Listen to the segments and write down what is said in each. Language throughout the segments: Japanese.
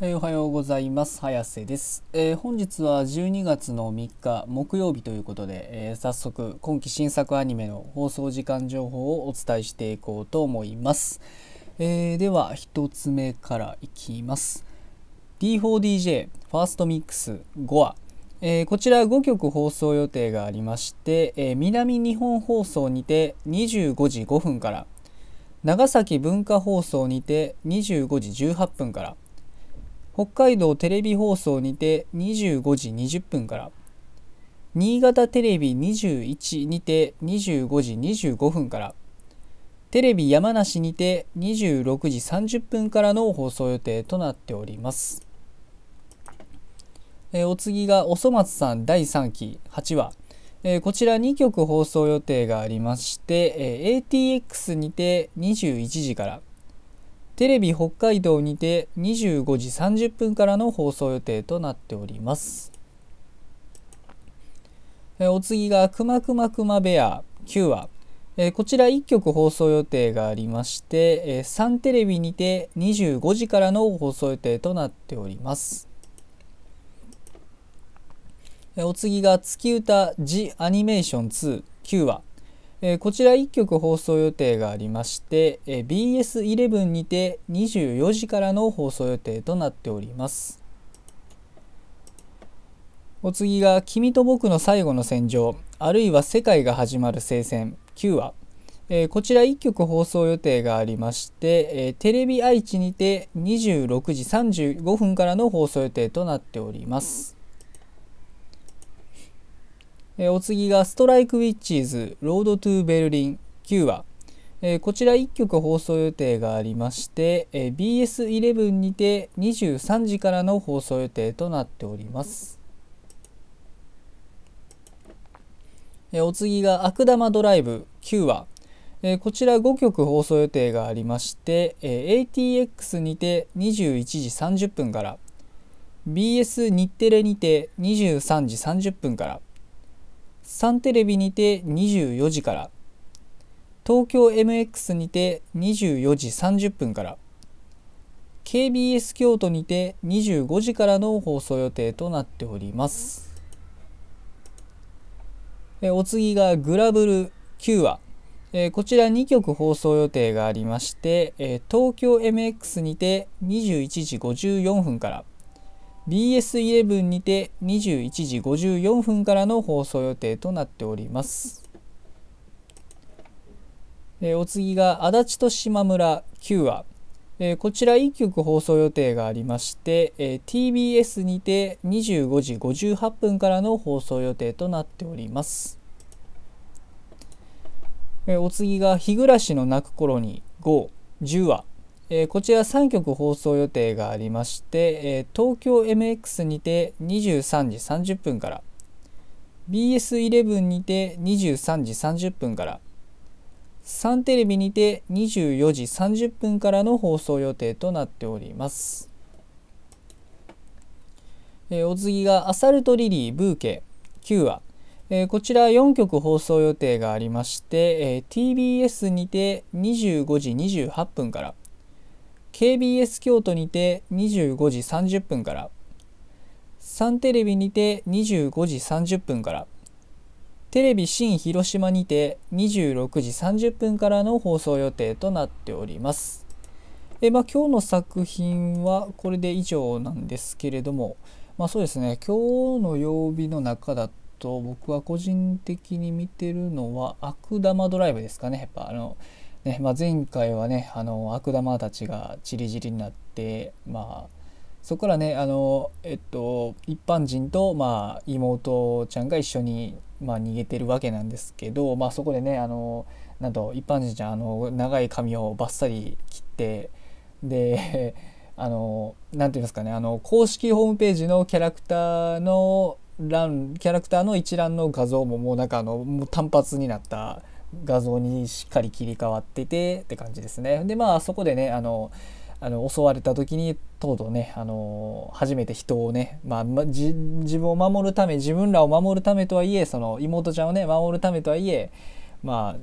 えーおはようございます。早瀬です、えー本日は12月の3日木曜日ということで、えー早速今期新作アニメの放送時間情報をお伝えしていこうと思います、えでは1つ目からいきます。D4DJ ファーストミックス5話。えこちら5曲放送予定がありまして、え南日本放送にて25時5分から長崎文化放送にて25時18分から北海道テレビ放送にて25時20分から新潟テレビ21にて25時25分からテレビ山梨にて26時30分からの放送予定となっております。えお次がおそ松さん第3期8話、えこちら2曲放送予定がありまして、えー ATX にて21時からテレビ北海道にて25時30分からの放送予定となっております。えお次がくまくまくまベア9話、えこちら1曲放送予定がありまして、えサンテレビにて25時からの放送予定となっております。えお次が月歌 The Animation 2 9話、えーこちら1曲放送予定がありまして、えー BS11 にて24時からの放送予定となっております。お次が「君と僕の最後の戦場」あるいは「世界が始まる聖戦」9話、えーこちら1曲放送予定がありまして、えーテレビ愛知にて26時35分からの放送予定となっております。えお次が「ストライク・ウィッチーズ・ Road to Berlin」9話、えこちら1局放送予定がありまして、え BS11 にて23時からの放送予定となっております。えお次が「悪玉ドライブ」9話、えこちら5局放送予定がありまして、え AT-X にて21時30分から BS 日テレにて23時30分からサンテレビにて24時から東京 MX にて24時30分から KBS 京都にて25時からの放送予定となっております。お次がグラブル9話、こちら2曲放送予定がありまして、東京 MX にて21時54分から BS11 にて21時54分からの放送予定となっております。えーお次が足立と島村9話、えーこちら1曲放送予定がありまして、えー TBS にて25時58分からの放送予定となっております。えーお次が「日暮らしの泣く頃に GO10 話」えーこちら3曲放送予定がありまして、えー東京 MX にて23時30分から BS11 にて23時30分からサンテレビにて24時30分からの放送予定となっております。えーお次が「アサルトリリーブーケ」9話、えーこちら4曲放送予定がありまして、えー TBS にて25時28分から KBS 京都にて25時30分からサンテレビにて25時30分からテレビ新広島にて26時30分からの放送予定となっております。えまあ、今日の作品はこれで以上なんですけれども、まあ、そうですね今日の曜日の中だと僕は個人的に見てるのは悪玉ドライブですかねやっぱあのね、まあ、前回はねあの悪玉たちがちりぢりになってまあそこからねあのえっと一般人とまあ妹ちゃんが一緒にまあ逃げてるわけなんですけどまあそこでねあのなんと一般人ちゃんあの長い髪をバッサリ切ってで あのなんていうんですかねあの公式ホームページのキャラクターの欄キャラクターの一覧の画像ももうなんかあのもう単発になった画像にしっかり切り替わっててって感じですね。でまあそこでねあのあの襲われた時にとうとうねあの初めて人をね、まあ、まじ自分を守るため自分らを守るためとはいえその妹ちゃんをね守るためとはいえま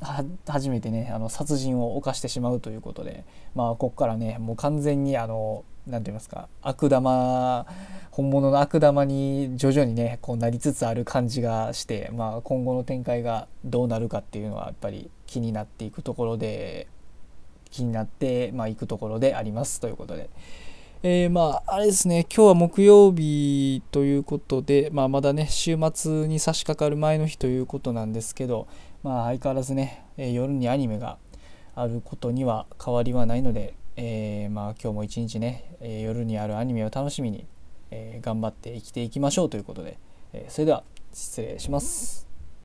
あは初めてねあの殺人を犯してしまうということでまあここからねもう完全にあの何て言いますか悪玉本物の悪玉に徐々にねこうなりつつある感じがして、まあ、今後の展開がどうなるかっていうのはやっぱり気になっていくところで気になってまあ、いくところでありますということで。えー、まあ、あれですね、今日は木曜日ということで、まあ、まだね、週末に差し掛かる前の日ということなんですけど、まあ、相変わらずね、えー、夜にアニメがあることには変わりはないので、えー、まあ、今日も一日ね、え夜にあるアニメを楽しみに、え頑張って生きていきましょうということで、えそれでは失礼します。